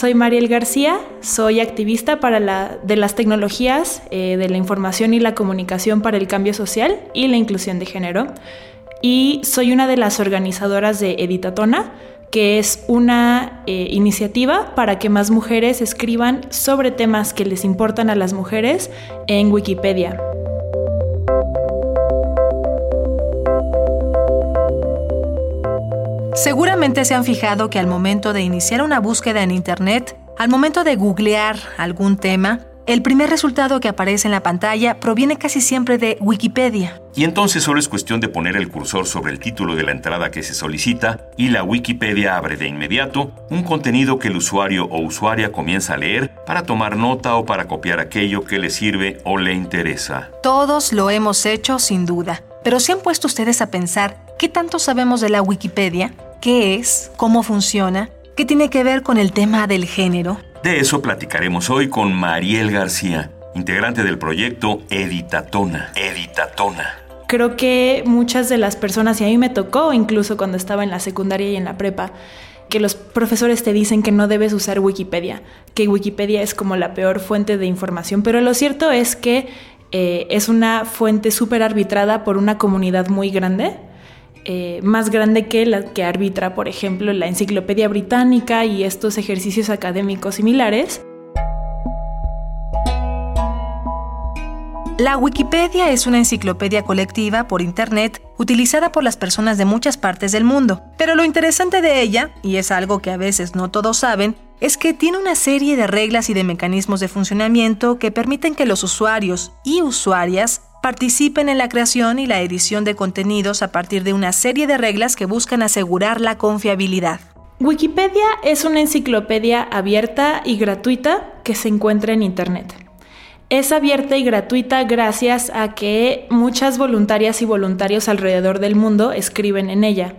soy Mariel García, soy activista para la, de las tecnologías, eh, de la información y la comunicación para el cambio social y la inclusión de género. Y soy una de las organizadoras de Editatona, que es una eh, iniciativa para que más mujeres escriban sobre temas que les importan a las mujeres en Wikipedia. Seguramente se han fijado que al momento de iniciar una búsqueda en Internet, al momento de googlear algún tema, el primer resultado que aparece en la pantalla proviene casi siempre de Wikipedia. Y entonces solo es cuestión de poner el cursor sobre el título de la entrada que se solicita y la Wikipedia abre de inmediato un contenido que el usuario o usuaria comienza a leer para tomar nota o para copiar aquello que le sirve o le interesa. Todos lo hemos hecho sin duda, pero ¿se han puesto ustedes a pensar qué tanto sabemos de la Wikipedia? Qué es, cómo funciona, qué tiene que ver con el tema del género. De eso platicaremos hoy con Mariel García, integrante del proyecto Editatona. Editatona. Creo que muchas de las personas, y a mí me tocó incluso cuando estaba en la secundaria y en la prepa, que los profesores te dicen que no debes usar Wikipedia, que Wikipedia es como la peor fuente de información, pero lo cierto es que eh, es una fuente súper arbitrada por una comunidad muy grande eh, más grande que la que arbitra, por ejemplo, la Enciclopedia Británica y estos ejercicios académicos similares. La Wikipedia es una enciclopedia colectiva por Internet utilizada por las personas de muchas partes del mundo. Pero lo interesante de ella, y es algo que a veces no todos saben, es que tiene una serie de reglas y de mecanismos de funcionamiento que permiten que los usuarios y usuarias participen en la creación y la edición de contenidos a partir de una serie de reglas que buscan asegurar la confiabilidad. Wikipedia es una enciclopedia abierta y gratuita que se encuentra en Internet. Es abierta y gratuita gracias a que muchas voluntarias y voluntarios alrededor del mundo escriben en ella.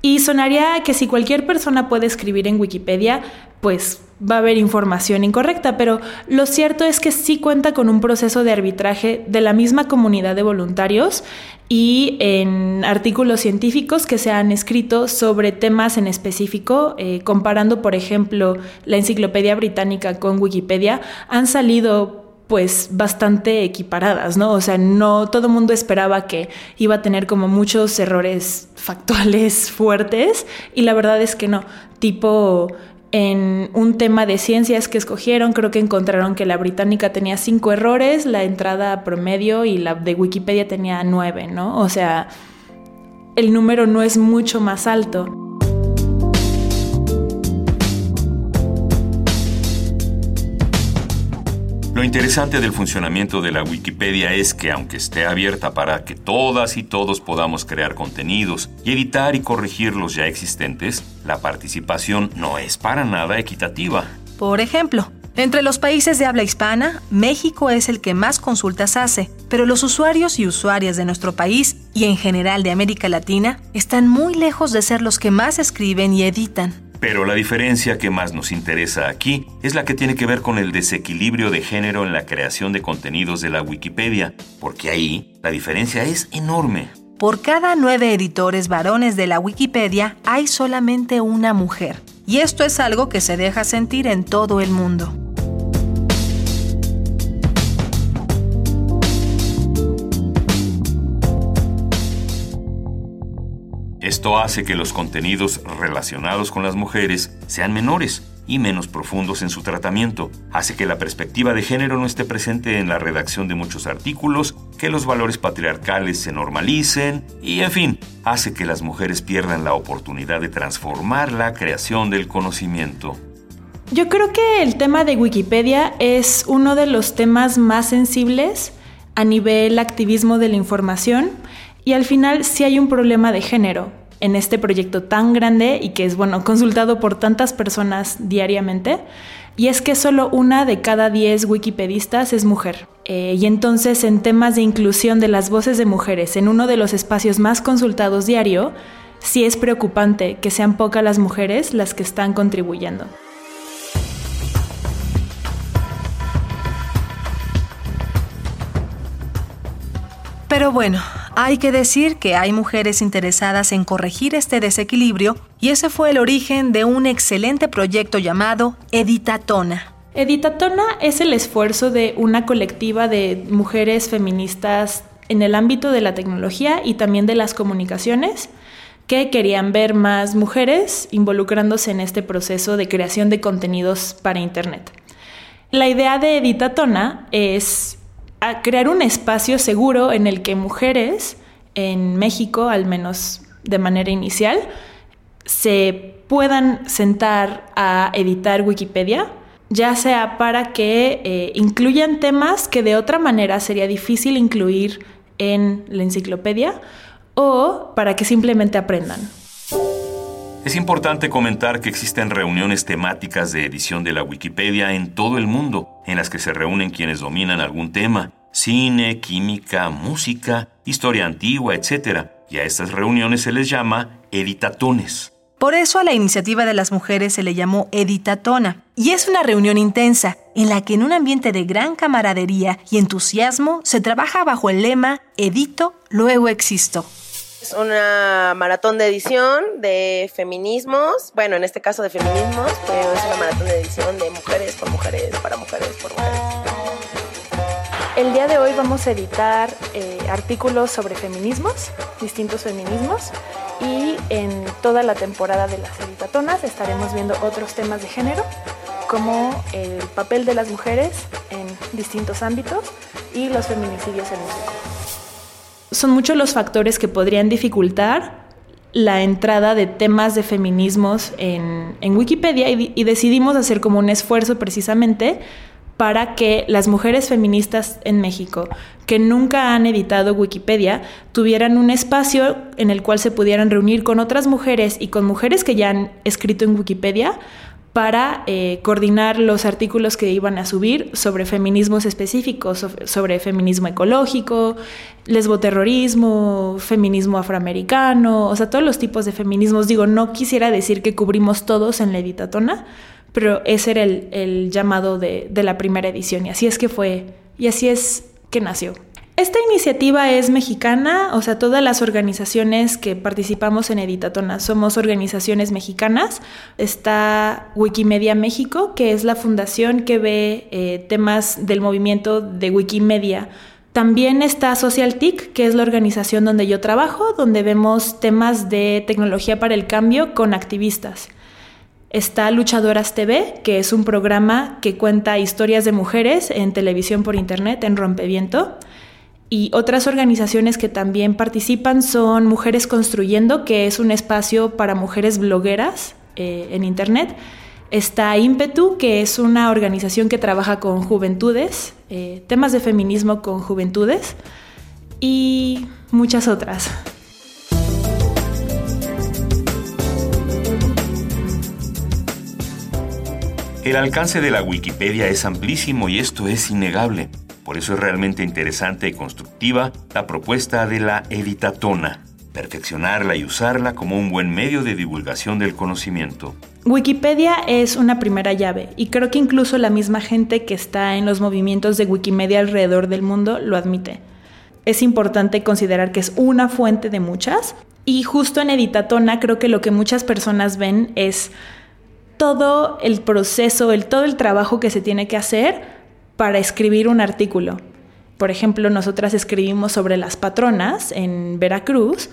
Y sonaría que si cualquier persona puede escribir en Wikipedia, pues va a haber información incorrecta, pero lo cierto es que sí cuenta con un proceso de arbitraje de la misma comunidad de voluntarios y en artículos científicos que se han escrito sobre temas en específico, eh, comparando por ejemplo la enciclopedia británica con Wikipedia, han salido pues bastante equiparadas, ¿no? O sea, no todo el mundo esperaba que iba a tener como muchos errores factuales fuertes y la verdad es que no, tipo en un tema de ciencias que escogieron, creo que encontraron que la británica tenía cinco errores, la entrada promedio y la de Wikipedia tenía nueve, ¿no? O sea, el número no es mucho más alto. Lo interesante del funcionamiento de la Wikipedia es que aunque esté abierta para que todas y todos podamos crear contenidos y editar y corregir los ya existentes, la participación no es para nada equitativa. Por ejemplo, entre los países de habla hispana, México es el que más consultas hace, pero los usuarios y usuarias de nuestro país y en general de América Latina están muy lejos de ser los que más escriben y editan. Pero la diferencia que más nos interesa aquí es la que tiene que ver con el desequilibrio de género en la creación de contenidos de la Wikipedia, porque ahí la diferencia es enorme. Por cada nueve editores varones de la Wikipedia hay solamente una mujer. Y esto es algo que se deja sentir en todo el mundo. Esto hace que los contenidos relacionados con las mujeres sean menores y menos profundos en su tratamiento. Hace que la perspectiva de género no esté presente en la redacción de muchos artículos, que los valores patriarcales se normalicen y, en fin, hace que las mujeres pierdan la oportunidad de transformar la creación del conocimiento. Yo creo que el tema de Wikipedia es uno de los temas más sensibles a nivel activismo de la información y al final sí hay un problema de género en este proyecto tan grande y que es, bueno, consultado por tantas personas diariamente. Y es que solo una de cada diez wikipedistas es mujer. Eh, y entonces en temas de inclusión de las voces de mujeres en uno de los espacios más consultados diario, sí es preocupante que sean pocas las mujeres las que están contribuyendo. Pero bueno, hay que decir que hay mujeres interesadas en corregir este desequilibrio y ese fue el origen de un excelente proyecto llamado Editatona. Editatona es el esfuerzo de una colectiva de mujeres feministas en el ámbito de la tecnología y también de las comunicaciones que querían ver más mujeres involucrándose en este proceso de creación de contenidos para Internet. La idea de Editatona es a crear un espacio seguro en el que mujeres en México, al menos de manera inicial, se puedan sentar a editar Wikipedia, ya sea para que eh, incluyan temas que de otra manera sería difícil incluir en la enciclopedia o para que simplemente aprendan. Es importante comentar que existen reuniones temáticas de edición de la Wikipedia en todo el mundo, en las que se reúnen quienes dominan algún tema, cine, química, música, historia antigua, etc. Y a estas reuniones se les llama editatones. Por eso a la iniciativa de las mujeres se le llamó Editatona, y es una reunión intensa en la que en un ambiente de gran camaradería y entusiasmo se trabaja bajo el lema Edito, luego existo. Es una maratón de edición de feminismos, bueno, en este caso de feminismos, pero es una maratón de edición de mujeres por mujeres, para mujeres por mujeres. El día de hoy vamos a editar eh, artículos sobre feminismos, distintos feminismos, y en toda la temporada de las editatonas estaremos viendo otros temas de género, como el papel de las mujeres en distintos ámbitos y los feminicidios en México son muchos los factores que podrían dificultar la entrada de temas de feminismos en, Wikipedia y, decidimos hacer como un esfuerzo precisamente para que las mujeres feministas en México que nunca han editado Wikipedia tuvieran un espacio en el cual se pudieran reunir con otras mujeres y con mujeres que ya han escrito en Wikipedia para eh, coordinar los artículos que iban a subir sobre feminismos específicos, sobre feminismo ecológico, lesboterrorismo, feminismo afroamericano, o sea, todos los tipos de feminismos. Digo, no quisiera decir que cubrimos todos en la editatona, pero ese era el, llamado de la primera edición y así es que fue, y así es que nació. Esta iniciativa es mexicana, o sea, todas las organizaciones que participamos en Editatona somos organizaciones mexicanas. Está Wikimedia México, que es la fundación que ve eh, temas del movimiento de Wikimedia. También está SocialTIC, que es la organización donde yo trabajo, donde vemos temas de tecnología para el cambio con activistas. Está Luchadoras TV, que es un programa que cuenta historias de mujeres en televisión por internet en Rompeviento. Y otras organizaciones que también participan son Mujeres Construyendo, que es un espacio para mujeres blogueras eh, en Internet. Está Ímpetu, que es una organización que trabaja con juventudes, eh, temas de feminismo con juventudes y muchas otras. El alcance de la Wikipedia es amplísimo y esto es innegable. Por eso es realmente interesante y constructiva la propuesta de la editatona, perfeccionarla y usarla como un buen medio de divulgación del conocimiento. Wikipedia es una primera llave y creo que incluso la misma gente que está en los movimientos de Wikimedia alrededor del mundo lo admite. Es importante considerar que es una fuente de muchas y justo en Editatona creo que lo que muchas personas ven es todo el proceso, el, todo el trabajo que se tiene que hacer para escribir un artículo. Por ejemplo, nosotras escribimos sobre las patronas en Veracruz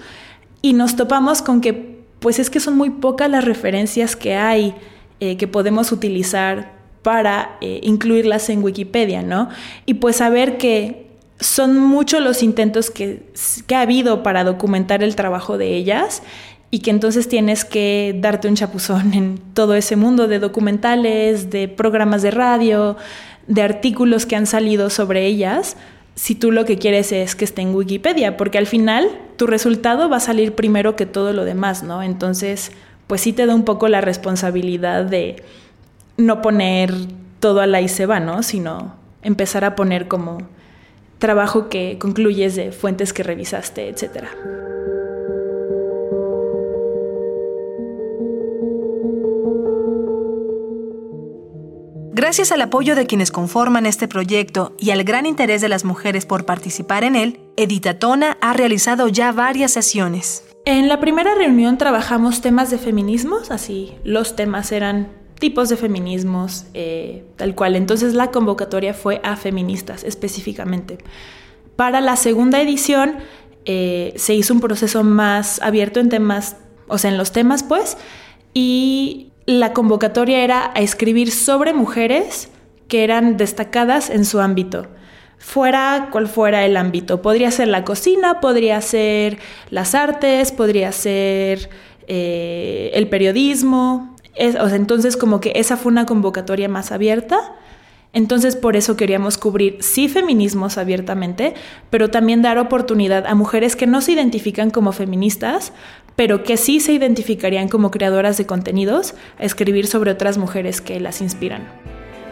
y nos topamos con que, pues es que son muy pocas las referencias que hay eh, que podemos utilizar para eh, incluirlas en Wikipedia, ¿no? Y pues saber que son muchos los intentos que, que ha habido para documentar el trabajo de ellas y que entonces tienes que darte un chapuzón en todo ese mundo de documentales, de programas de radio, de artículos que han salido sobre ellas si tú lo que quieres es que esté en Wikipedia, porque al final tu resultado va a salir primero que todo lo demás, ¿no? Entonces, pues sí te da un poco la responsabilidad de no poner todo a la y se va, ¿no? Sino empezar a poner como trabajo que concluyes de fuentes que revisaste, etcétera. Gracias al apoyo de quienes conforman este proyecto y al gran interés de las mujeres por participar en él, Editatona ha realizado ya varias sesiones. En la primera reunión trabajamos temas de feminismos, así los temas eran tipos de feminismos, eh, tal cual. Entonces la convocatoria fue a feministas específicamente. Para la segunda edición eh, se hizo un proceso más abierto en temas, o sea, en los temas pues, y la convocatoria era a escribir sobre mujeres que eran destacadas en su ámbito. Fuera cual fuera el ámbito. Podría ser la cocina, podría ser las artes, podría ser eh, el periodismo. entonces como que esa fue una convocatoria más abierta. Entonces por eso queríamos cubrir sí feminismos abiertamente, pero también dar oportunidad a mujeres que no se identifican como feministas, pero que sí se identificarían como creadoras de contenidos a escribir sobre otras mujeres que las inspiran.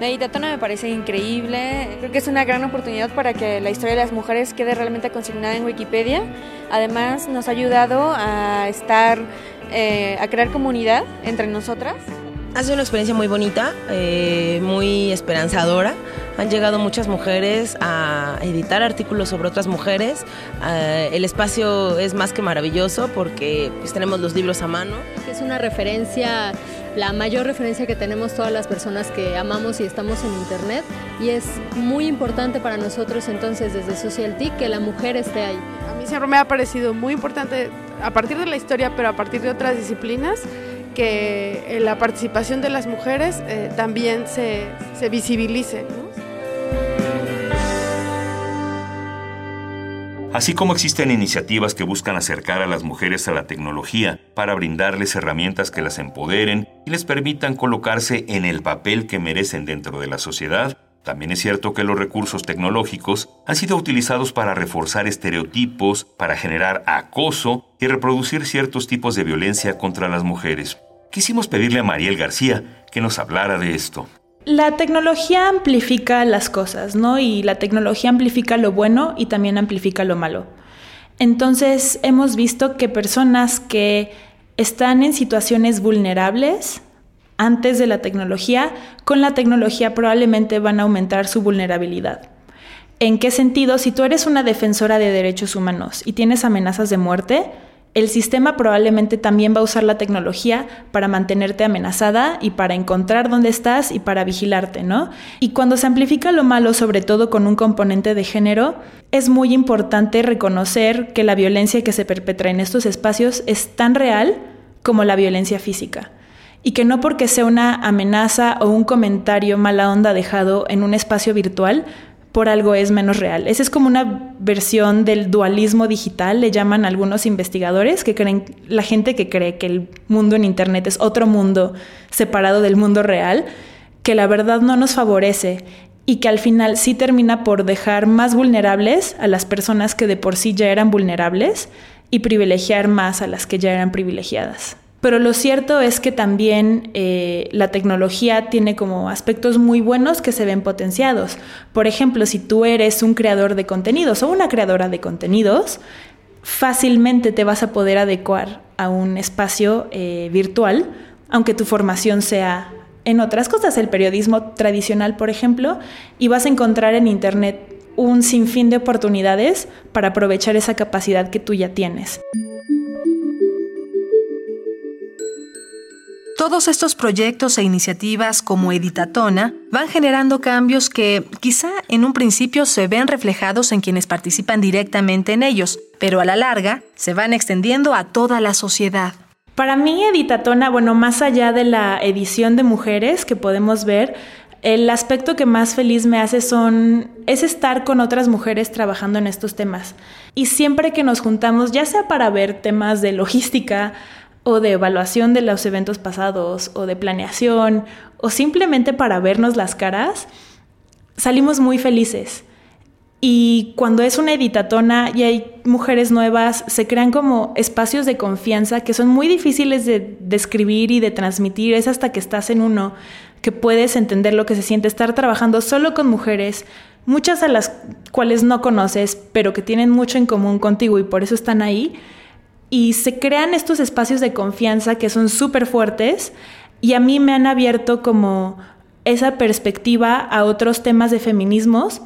Meditatona me parece increíble, creo que es una gran oportunidad para que la historia de las mujeres quede realmente consignada en Wikipedia. Además nos ha ayudado a estar, eh, a crear comunidad entre nosotras. Ha sido una experiencia muy bonita, eh, muy esperanzadora. Han llegado muchas mujeres a editar artículos sobre otras mujeres. Eh, el espacio es más que maravilloso porque pues, tenemos los libros a mano. Es una referencia, la mayor referencia que tenemos todas las personas que amamos y estamos en Internet. Y es muy importante para nosotros entonces desde Social TIC que la mujer esté ahí. A mí siempre me ha parecido muy importante a partir de la historia, pero a partir de otras disciplinas que eh, la participación de las mujeres eh, también se, se visibilice. Así como existen iniciativas que buscan acercar a las mujeres a la tecnología para brindarles herramientas que las empoderen y les permitan colocarse en el papel que merecen dentro de la sociedad, también es cierto que los recursos tecnológicos han sido utilizados para reforzar estereotipos, para generar acoso y reproducir ciertos tipos de violencia contra las mujeres. Quisimos pedirle a Mariel García que nos hablara de esto. La tecnología amplifica las cosas, ¿no? Y la tecnología amplifica lo bueno y también amplifica lo malo. Entonces hemos visto que personas que están en situaciones vulnerables antes de la tecnología, con la tecnología probablemente van a aumentar su vulnerabilidad. ¿En qué sentido? Si tú eres una defensora de derechos humanos y tienes amenazas de muerte, el sistema probablemente también va a usar la tecnología para mantenerte amenazada y para encontrar dónde estás y para vigilarte, ¿no? Y cuando se amplifica lo malo, sobre todo con un componente de género, es muy importante reconocer que la violencia que se perpetra en estos espacios es tan real como la violencia física. Y que no porque sea una amenaza o un comentario mala onda dejado en un espacio virtual, por algo es menos real. Esa es como una versión del dualismo digital, le llaman algunos investigadores, que creen, la gente que cree que el mundo en Internet es otro mundo separado del mundo real, que la verdad no nos favorece y que al final sí termina por dejar más vulnerables a las personas que de por sí ya eran vulnerables y privilegiar más a las que ya eran privilegiadas. Pero lo cierto es que también eh, la tecnología tiene como aspectos muy buenos que se ven potenciados. Por ejemplo, si tú eres un creador de contenidos o una creadora de contenidos, fácilmente te vas a poder adecuar a un espacio eh, virtual, aunque tu formación sea en otras cosas, el periodismo tradicional, por ejemplo, y vas a encontrar en Internet un sinfín de oportunidades para aprovechar esa capacidad que tú ya tienes. Todos estos proyectos e iniciativas como Editatona van generando cambios que quizá en un principio se ven reflejados en quienes participan directamente en ellos, pero a la larga se van extendiendo a toda la sociedad. Para mí Editatona, bueno, más allá de la edición de mujeres que podemos ver, el aspecto que más feliz me hace son es estar con otras mujeres trabajando en estos temas. Y siempre que nos juntamos, ya sea para ver temas de logística, o de evaluación de los eventos pasados o de planeación o simplemente para vernos las caras, salimos muy felices. Y cuando es una editatona y hay mujeres nuevas, se crean como espacios de confianza que son muy difíciles de describir y de transmitir. Es hasta que estás en uno que puedes entender lo que se siente estar trabajando solo con mujeres, muchas a las cuales no conoces, pero que tienen mucho en común contigo y por eso están ahí. Y se crean estos espacios de confianza que son súper fuertes y a mí me han abierto como esa perspectiva a otros temas de feminismos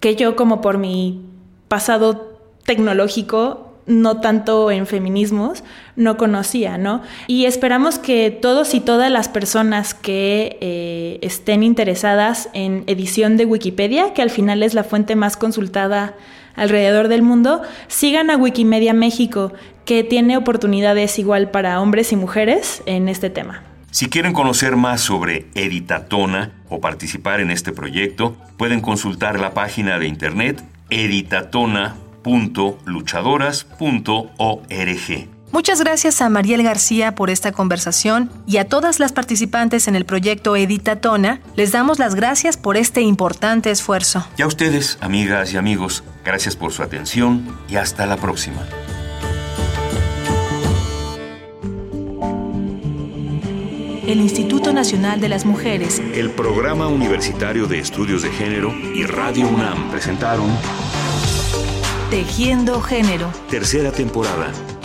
que yo como por mi pasado tecnológico no tanto en feminismos, no conocía, ¿no? Y esperamos que todos y todas las personas que eh, estén interesadas en edición de Wikipedia, que al final es la fuente más consultada alrededor del mundo, sigan a Wikimedia México, que tiene oportunidades igual para hombres y mujeres en este tema. Si quieren conocer más sobre Editatona o participar en este proyecto, pueden consultar la página de internet editatona.luchadoras.org. Muchas gracias a Mariel García por esta conversación y a todas las participantes en el proyecto Editatona. Les damos las gracias por este importante esfuerzo. Y a ustedes, amigas y amigos, gracias por su atención y hasta la próxima. el Instituto Nacional de las Mujeres, el Programa Universitario de Estudios de Género y Radio UNAM presentaron Tejiendo Género. Tercera temporada.